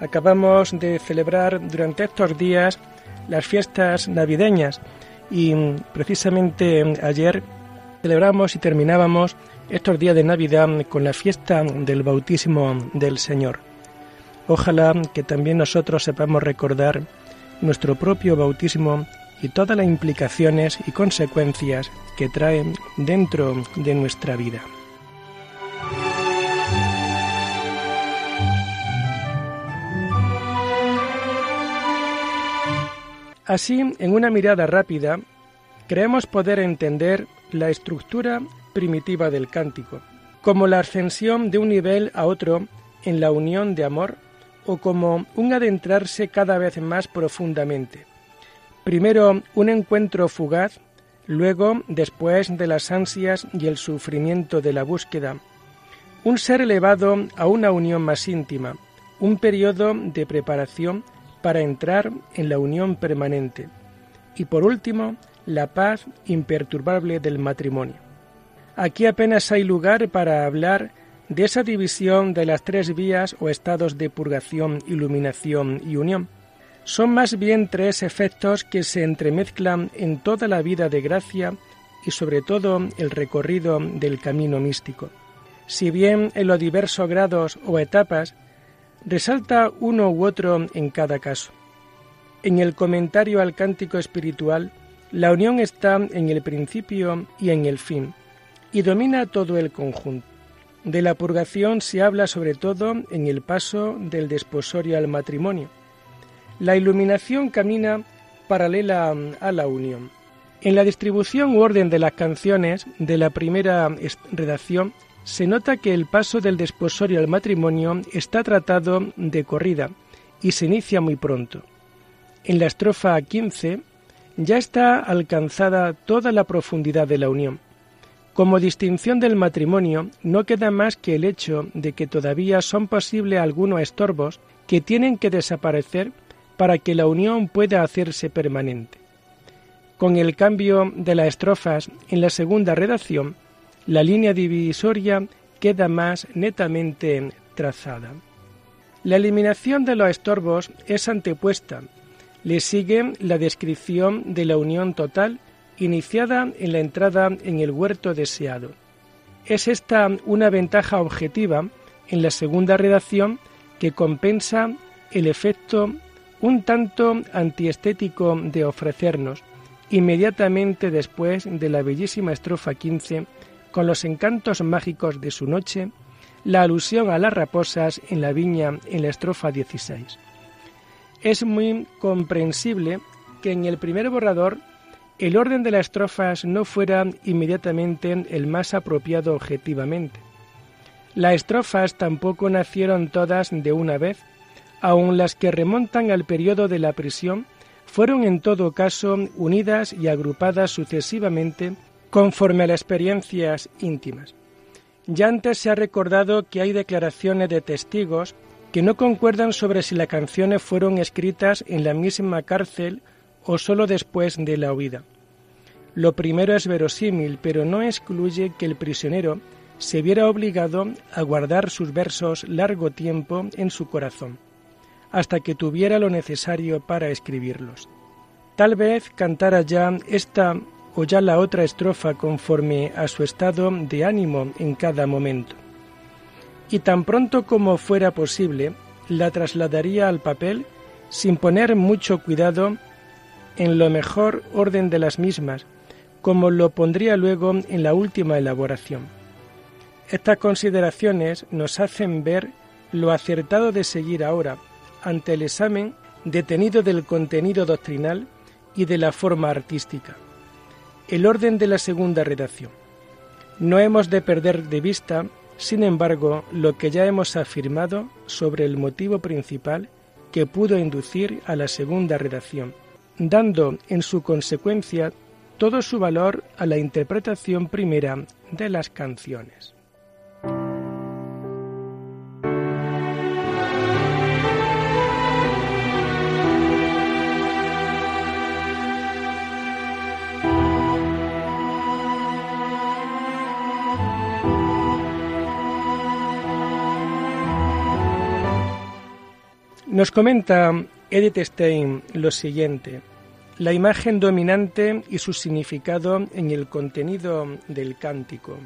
Acabamos de celebrar durante estos días las fiestas navideñas y precisamente ayer celebramos y terminábamos estos días de Navidad con la fiesta del bautismo del Señor. Ojalá que también nosotros sepamos recordar nuestro propio bautismo y todas las implicaciones y consecuencias que trae dentro de nuestra vida. Así, en una mirada rápida, creemos poder entender la estructura primitiva del cántico, como la ascensión de un nivel a otro en la unión de amor o como un adentrarse cada vez más profundamente. Primero un encuentro fugaz, luego, después de las ansias y el sufrimiento de la búsqueda, un ser elevado a una unión más íntima, un periodo de preparación para entrar en la unión permanente. Y por último, la paz imperturbable del matrimonio. Aquí apenas hay lugar para hablar de esa división de las tres vías o estados de purgación, iluminación y unión. Son más bien tres efectos que se entremezclan en toda la vida de gracia y sobre todo el recorrido del camino místico. Si bien en los diversos grados o etapas resalta uno u otro en cada caso. En el comentario al cántico espiritual, la unión está en el principio y en el fin, y domina todo el conjunto. De la purgación se habla sobre todo en el paso del desposorio al matrimonio. La iluminación camina paralela a la unión. En la distribución u orden de las canciones de la primera redacción se nota que el paso del desposorio al matrimonio está tratado de corrida y se inicia muy pronto. En la estrofa 15 ya está alcanzada toda la profundidad de la unión. Como distinción del matrimonio, no queda más que el hecho de que todavía son posibles algunos estorbos que tienen que desaparecer para que la unión pueda hacerse permanente. Con el cambio de las estrofas en la segunda redacción, la línea divisoria queda más netamente trazada. La eliminación de los estorbos es antepuesta. Le sigue la descripción de la unión total iniciada en la entrada en el huerto deseado. Es esta una ventaja objetiva en la segunda redacción que compensa el efecto un tanto antiestético de ofrecernos, inmediatamente después de la bellísima estrofa 15 con los encantos mágicos de su noche, la alusión a las raposas en la viña en la estrofa 16. Es muy comprensible que en el primer borrador el orden de las estrofas no fuera inmediatamente el más apropiado objetivamente. Las estrofas tampoco nacieron todas de una vez, aun las que remontan al periodo de la prisión fueron en todo caso unidas y agrupadas sucesivamente conforme a las experiencias íntimas. Ya antes se ha recordado que hay declaraciones de testigos que no concuerdan sobre si las canciones fueron escritas en la misma cárcel o solo después de la huida. Lo primero es verosímil, pero no excluye que el prisionero se viera obligado a guardar sus versos largo tiempo en su corazón, hasta que tuviera lo necesario para escribirlos. Tal vez cantara ya esta o ya la otra estrofa conforme a su estado de ánimo en cada momento. Y tan pronto como fuera posible, la trasladaría al papel sin poner mucho cuidado en lo mejor orden de las mismas, como lo pondría luego en la última elaboración. Estas consideraciones nos hacen ver lo acertado de seguir ahora, ante el examen detenido del contenido doctrinal y de la forma artística el orden de la segunda redacción. No hemos de perder de vista, sin embargo, lo que ya hemos afirmado sobre el motivo principal que pudo inducir a la segunda redacción, dando en su consecuencia todo su valor a la interpretación primera de las canciones. Nos comenta Edith Stein lo siguiente. La imagen dominante y su significado en el contenido del cántico.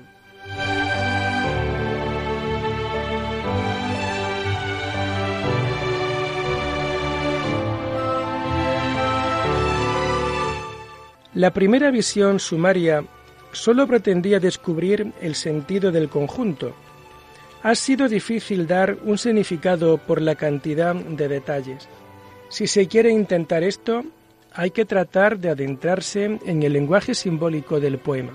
La primera visión sumaria solo pretendía descubrir el sentido del conjunto, ha sido difícil dar un significado por la cantidad de detalles. Si se quiere intentar esto, hay que tratar de adentrarse en el lenguaje simbólico del poema.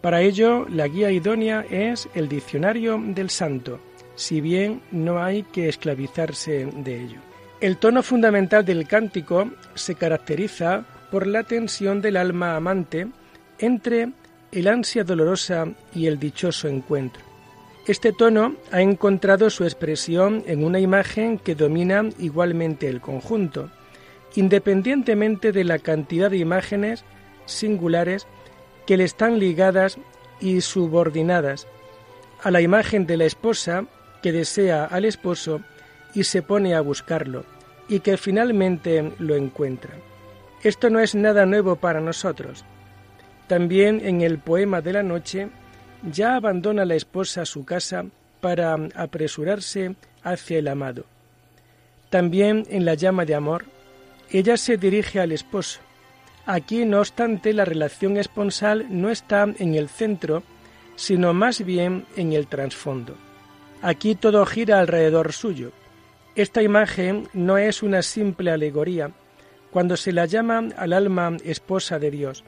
Para ello, la guía idónea es el diccionario del santo, si bien no hay que esclavizarse de ello. El tono fundamental del cántico se caracteriza por la tensión del alma amante entre el ansia dolorosa y el dichoso encuentro. Este tono ha encontrado su expresión en una imagen que domina igualmente el conjunto, independientemente de la cantidad de imágenes singulares que le están ligadas y subordinadas a la imagen de la esposa que desea al esposo y se pone a buscarlo y que finalmente lo encuentra. Esto no es nada nuevo para nosotros. También en el poema de la noche ya abandona la esposa su casa para apresurarse hacia el amado. También en la llama de amor, ella se dirige al esposo. Aquí, no obstante, la relación esponsal no está en el centro, sino más bien en el trasfondo. Aquí todo gira alrededor suyo. Esta imagen no es una simple alegoría cuando se la llama al alma esposa de Dios,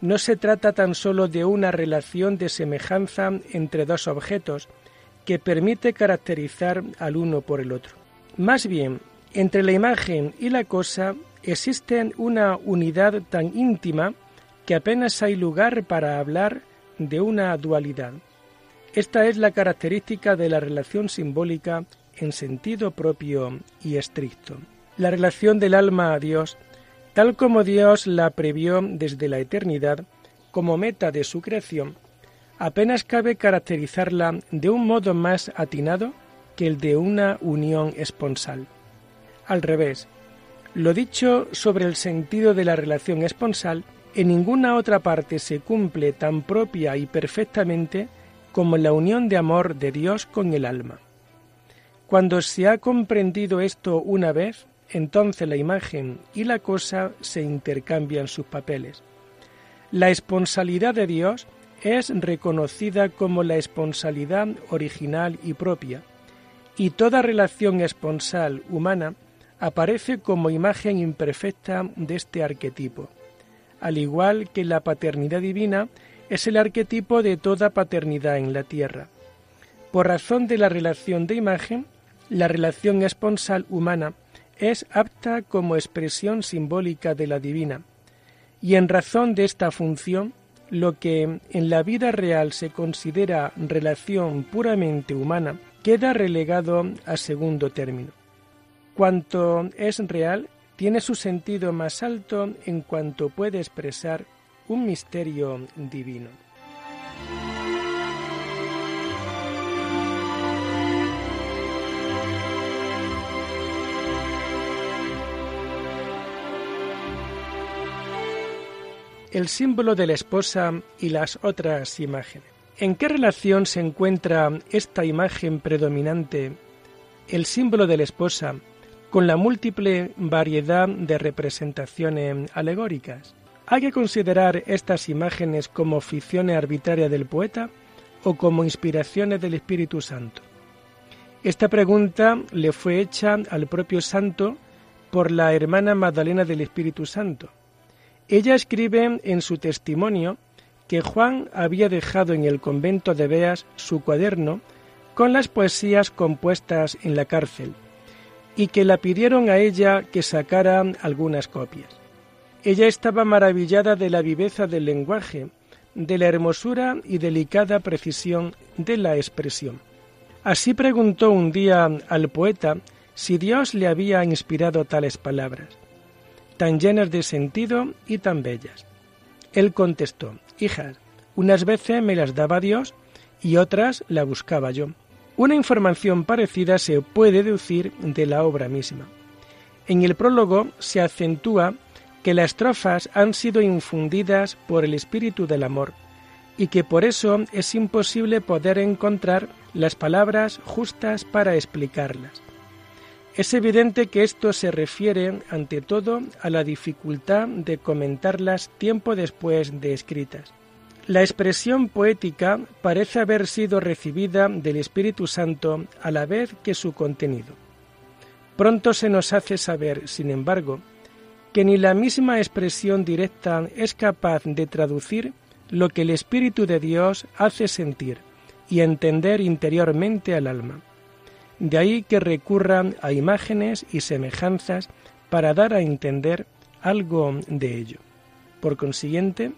no se trata tan solo de una relación de semejanza entre dos objetos que permite caracterizar al uno por el otro. Más bien, entre la imagen y la cosa existe una unidad tan íntima que apenas hay lugar para hablar de una dualidad. Esta es la característica de la relación simbólica en sentido propio y estricto. La relación del alma a Dios Tal como Dios la previó desde la eternidad como meta de su creación, apenas cabe caracterizarla de un modo más atinado que el de una unión esponsal. Al revés, lo dicho sobre el sentido de la relación esponsal en ninguna otra parte se cumple tan propia y perfectamente como la unión de amor de Dios con el alma. Cuando se ha comprendido esto una vez, entonces la imagen y la cosa se intercambian sus papeles. La esponsalidad de Dios es reconocida como la esponsalidad original y propia, y toda relación esponsal humana aparece como imagen imperfecta de este arquetipo, al igual que la paternidad divina es el arquetipo de toda paternidad en la tierra. Por razón de la relación de imagen, la relación esponsal humana es apta como expresión simbólica de la divina, y en razón de esta función, lo que en la vida real se considera relación puramente humana queda relegado a segundo término. Cuanto es real tiene su sentido más alto en cuanto puede expresar un misterio divino. El símbolo de la esposa y las otras imágenes. ¿En qué relación se encuentra esta imagen predominante, el símbolo de la esposa, con la múltiple variedad de representaciones alegóricas? ¿Hay que considerar estas imágenes como ficciones arbitrarias del poeta o como inspiraciones del Espíritu Santo? Esta pregunta le fue hecha al propio santo por la hermana Magdalena del Espíritu Santo, ella escribe en su testimonio que Juan había dejado en el convento de Beas su cuaderno con las poesías compuestas en la cárcel y que la pidieron a ella que sacara algunas copias. Ella estaba maravillada de la viveza del lenguaje, de la hermosura y delicada precisión de la expresión. Así preguntó un día al poeta si Dios le había inspirado tales palabras, tan llenas de sentido y tan bellas. Él contestó, Hijas, unas veces me las daba Dios y otras la buscaba yo. Una información parecida se puede deducir de la obra misma. En el prólogo se acentúa que las estrofas han sido infundidas por el espíritu del amor y que por eso es imposible poder encontrar las palabras justas para explicarlas. Es evidente que esto se refiere ante todo a la dificultad de comentarlas tiempo después de escritas. La expresión poética parece haber sido recibida del Espíritu Santo a la vez que su contenido. Pronto se nos hace saber, sin embargo, que ni la misma expresión directa es capaz de traducir lo que el Espíritu de Dios hace sentir y entender interiormente al alma. De ahí que recurran a imágenes y semejanzas para dar a entender algo de ello. Por consiguiente,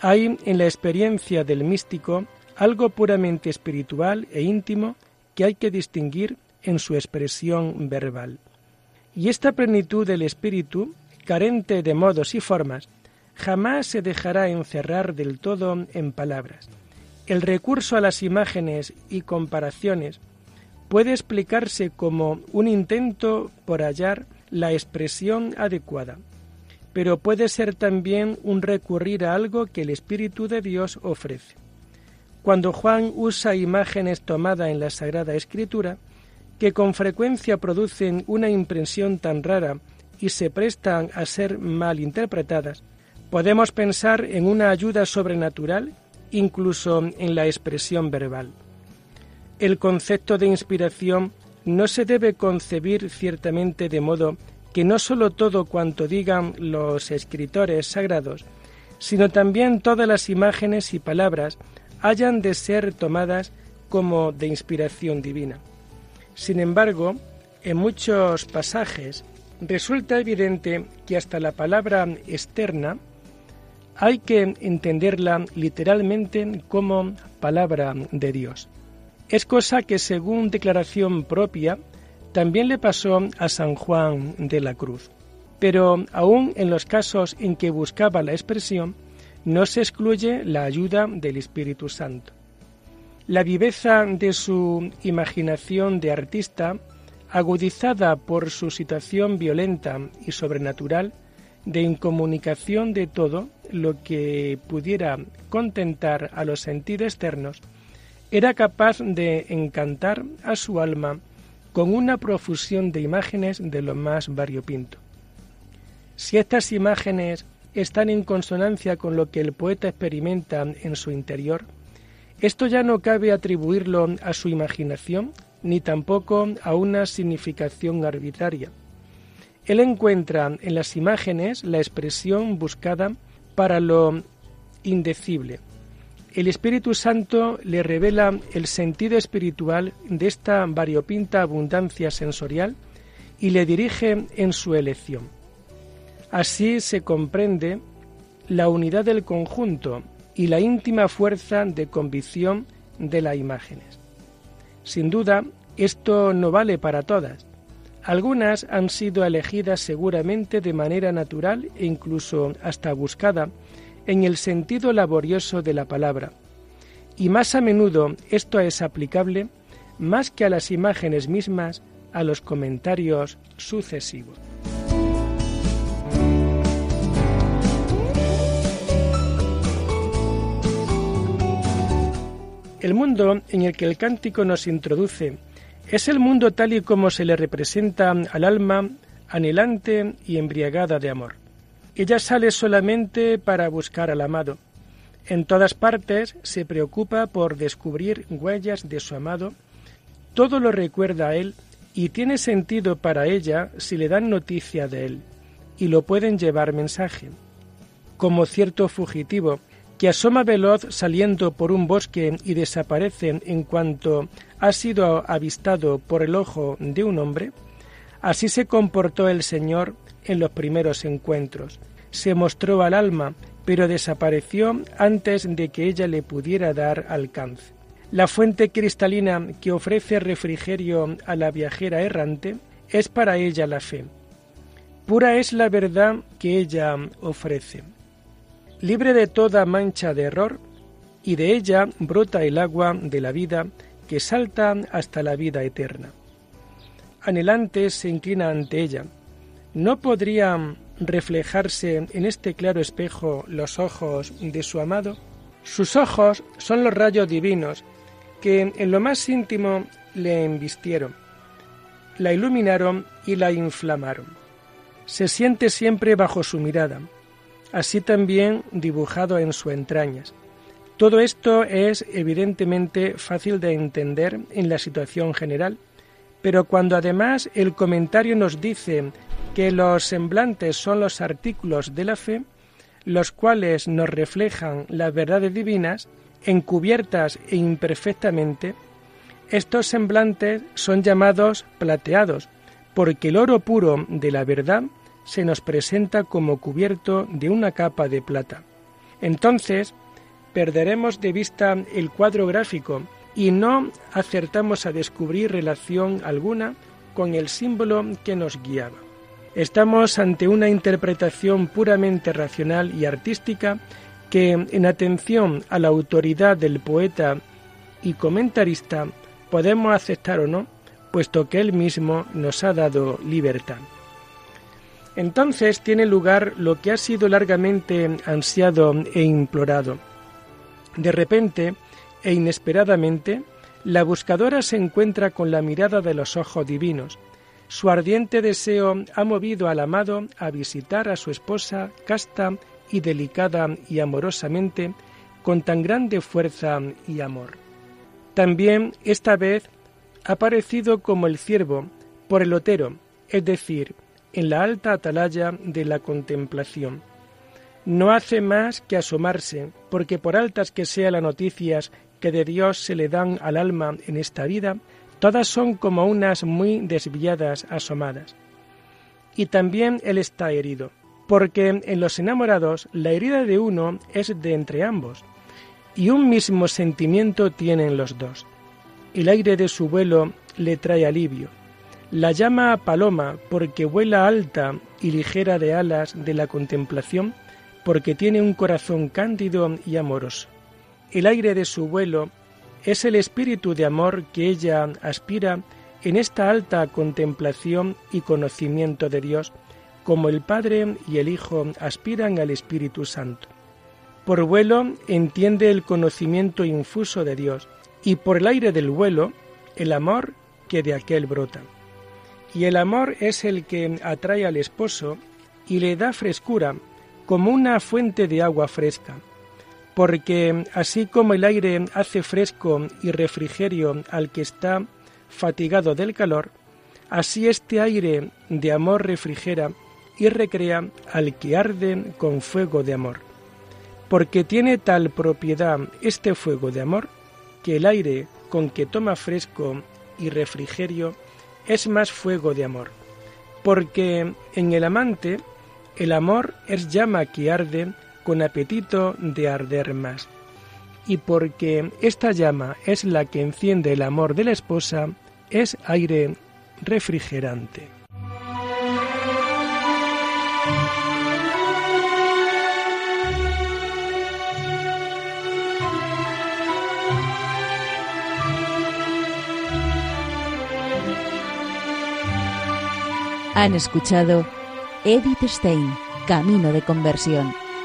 hay en la experiencia del místico algo puramente espiritual e íntimo que hay que distinguir en su expresión verbal. Y esta plenitud del espíritu, carente de modos y formas, jamás se dejará encerrar del todo en palabras. El recurso a las imágenes y comparaciones puede explicarse como un intento por hallar la expresión adecuada, pero puede ser también un recurrir a algo que el Espíritu de Dios ofrece. Cuando Juan usa imágenes tomadas en la Sagrada Escritura, que con frecuencia producen una impresión tan rara y se prestan a ser mal interpretadas, podemos pensar en una ayuda sobrenatural incluso en la expresión verbal. El concepto de inspiración no se debe concebir ciertamente de modo que no sólo todo cuanto digan los escritores sagrados, sino también todas las imágenes y palabras hayan de ser tomadas como de inspiración divina. Sin embargo, en muchos pasajes resulta evidente que hasta la palabra externa hay que entenderla literalmente como palabra de Dios. Es cosa que según declaración propia también le pasó a San Juan de la Cruz. Pero aún en los casos en que buscaba la expresión, no se excluye la ayuda del Espíritu Santo. La viveza de su imaginación de artista, agudizada por su situación violenta y sobrenatural, de incomunicación de todo lo que pudiera contentar a los sentidos externos, era capaz de encantar a su alma con una profusión de imágenes de lo más variopinto. Si estas imágenes están en consonancia con lo que el poeta experimenta en su interior, esto ya no cabe atribuirlo a su imaginación ni tampoco a una significación arbitraria. Él encuentra en las imágenes la expresión buscada para lo indecible, el Espíritu Santo le revela el sentido espiritual de esta variopinta abundancia sensorial y le dirige en su elección. Así se comprende la unidad del conjunto y la íntima fuerza de convicción de las imágenes. Sin duda, esto no vale para todas. Algunas han sido elegidas seguramente de manera natural e incluso hasta buscada en el sentido laborioso de la palabra, y más a menudo esto es aplicable más que a las imágenes mismas, a los comentarios sucesivos. El mundo en el que el cántico nos introduce es el mundo tal y como se le representa al alma anhelante y embriagada de amor. Ella sale solamente para buscar al amado. En todas partes se preocupa por descubrir huellas de su amado. Todo lo recuerda a él y tiene sentido para ella si le dan noticia de él y lo pueden llevar mensaje. Como cierto fugitivo que asoma veloz saliendo por un bosque y desaparece en cuanto ha sido avistado por el ojo de un hombre, Así se comportó el Señor en los primeros encuentros. Se mostró al alma, pero desapareció antes de que ella le pudiera dar alcance. La fuente cristalina que ofrece refrigerio a la viajera errante es para ella la fe. Pura es la verdad que ella ofrece. Libre de toda mancha de error, y de ella brota el agua de la vida que salta hasta la vida eterna. Anhelante se inclina ante ella. ¿No podría reflejarse en este claro espejo los ojos de su amado? Sus ojos son los rayos divinos que en lo más íntimo le embistieron, la iluminaron y la inflamaron se siente siempre bajo su mirada, así también dibujado en sus entrañas. Todo esto es evidentemente fácil de entender en la situación general, pero cuando además el comentario nos dice que los semblantes son los artículos de la fe, los cuales nos reflejan las verdades divinas, encubiertas e imperfectamente, estos semblantes son llamados plateados, porque el oro puro de la verdad se nos presenta como cubierto de una capa de plata. Entonces, perderemos de vista el cuadro gráfico y no acertamos a descubrir relación alguna con el símbolo que nos guiaba. Estamos ante una interpretación puramente racional y artística que, en atención a la autoridad del poeta y comentarista, podemos aceptar o no, puesto que él mismo nos ha dado libertad. Entonces tiene lugar lo que ha sido largamente ansiado e implorado. De repente e inesperadamente, la buscadora se encuentra con la mirada de los ojos divinos. Su ardiente deseo ha movido al amado a visitar a su esposa casta y delicada y amorosamente con tan grande fuerza y amor. También esta vez ha parecido como el ciervo por el otero, es decir, en la alta atalaya de la contemplación. No hace más que asomarse, porque por altas que sean las noticias que de Dios se le dan al alma en esta vida, todas son como unas muy desviadas asomadas. Y también él está herido, porque en los enamorados la herida de uno es de entre ambos, y un mismo sentimiento tienen los dos el aire de su vuelo le trae alivio. La llama paloma porque vuela alta y ligera de alas de la contemplación, porque tiene un corazón cándido y amoroso. El aire de su vuelo es el espíritu de amor que ella aspira en esta alta contemplación y conocimiento de Dios, como el Padre y el Hijo aspiran al Espíritu Santo. Por vuelo entiende el conocimiento infuso de Dios, y por el aire del vuelo el amor que de aquel brota. Y el amor es el que atrae al esposo y le da frescura como una fuente de agua fresca, porque así como el aire hace fresco y refrigerio al que está fatigado del calor, así este aire de amor refrigera y recrea al que arde con fuego de amor. Porque tiene tal propiedad este fuego de amor, que el aire con que toma fresco y refrigerio es más fuego de amor, porque en el amante el amor es llama que arde con apetito de arder más, y porque esta llama es la que enciende el amor de la esposa, es aire refrigerante. Han escuchado Edith Stein, Camino de Conversión,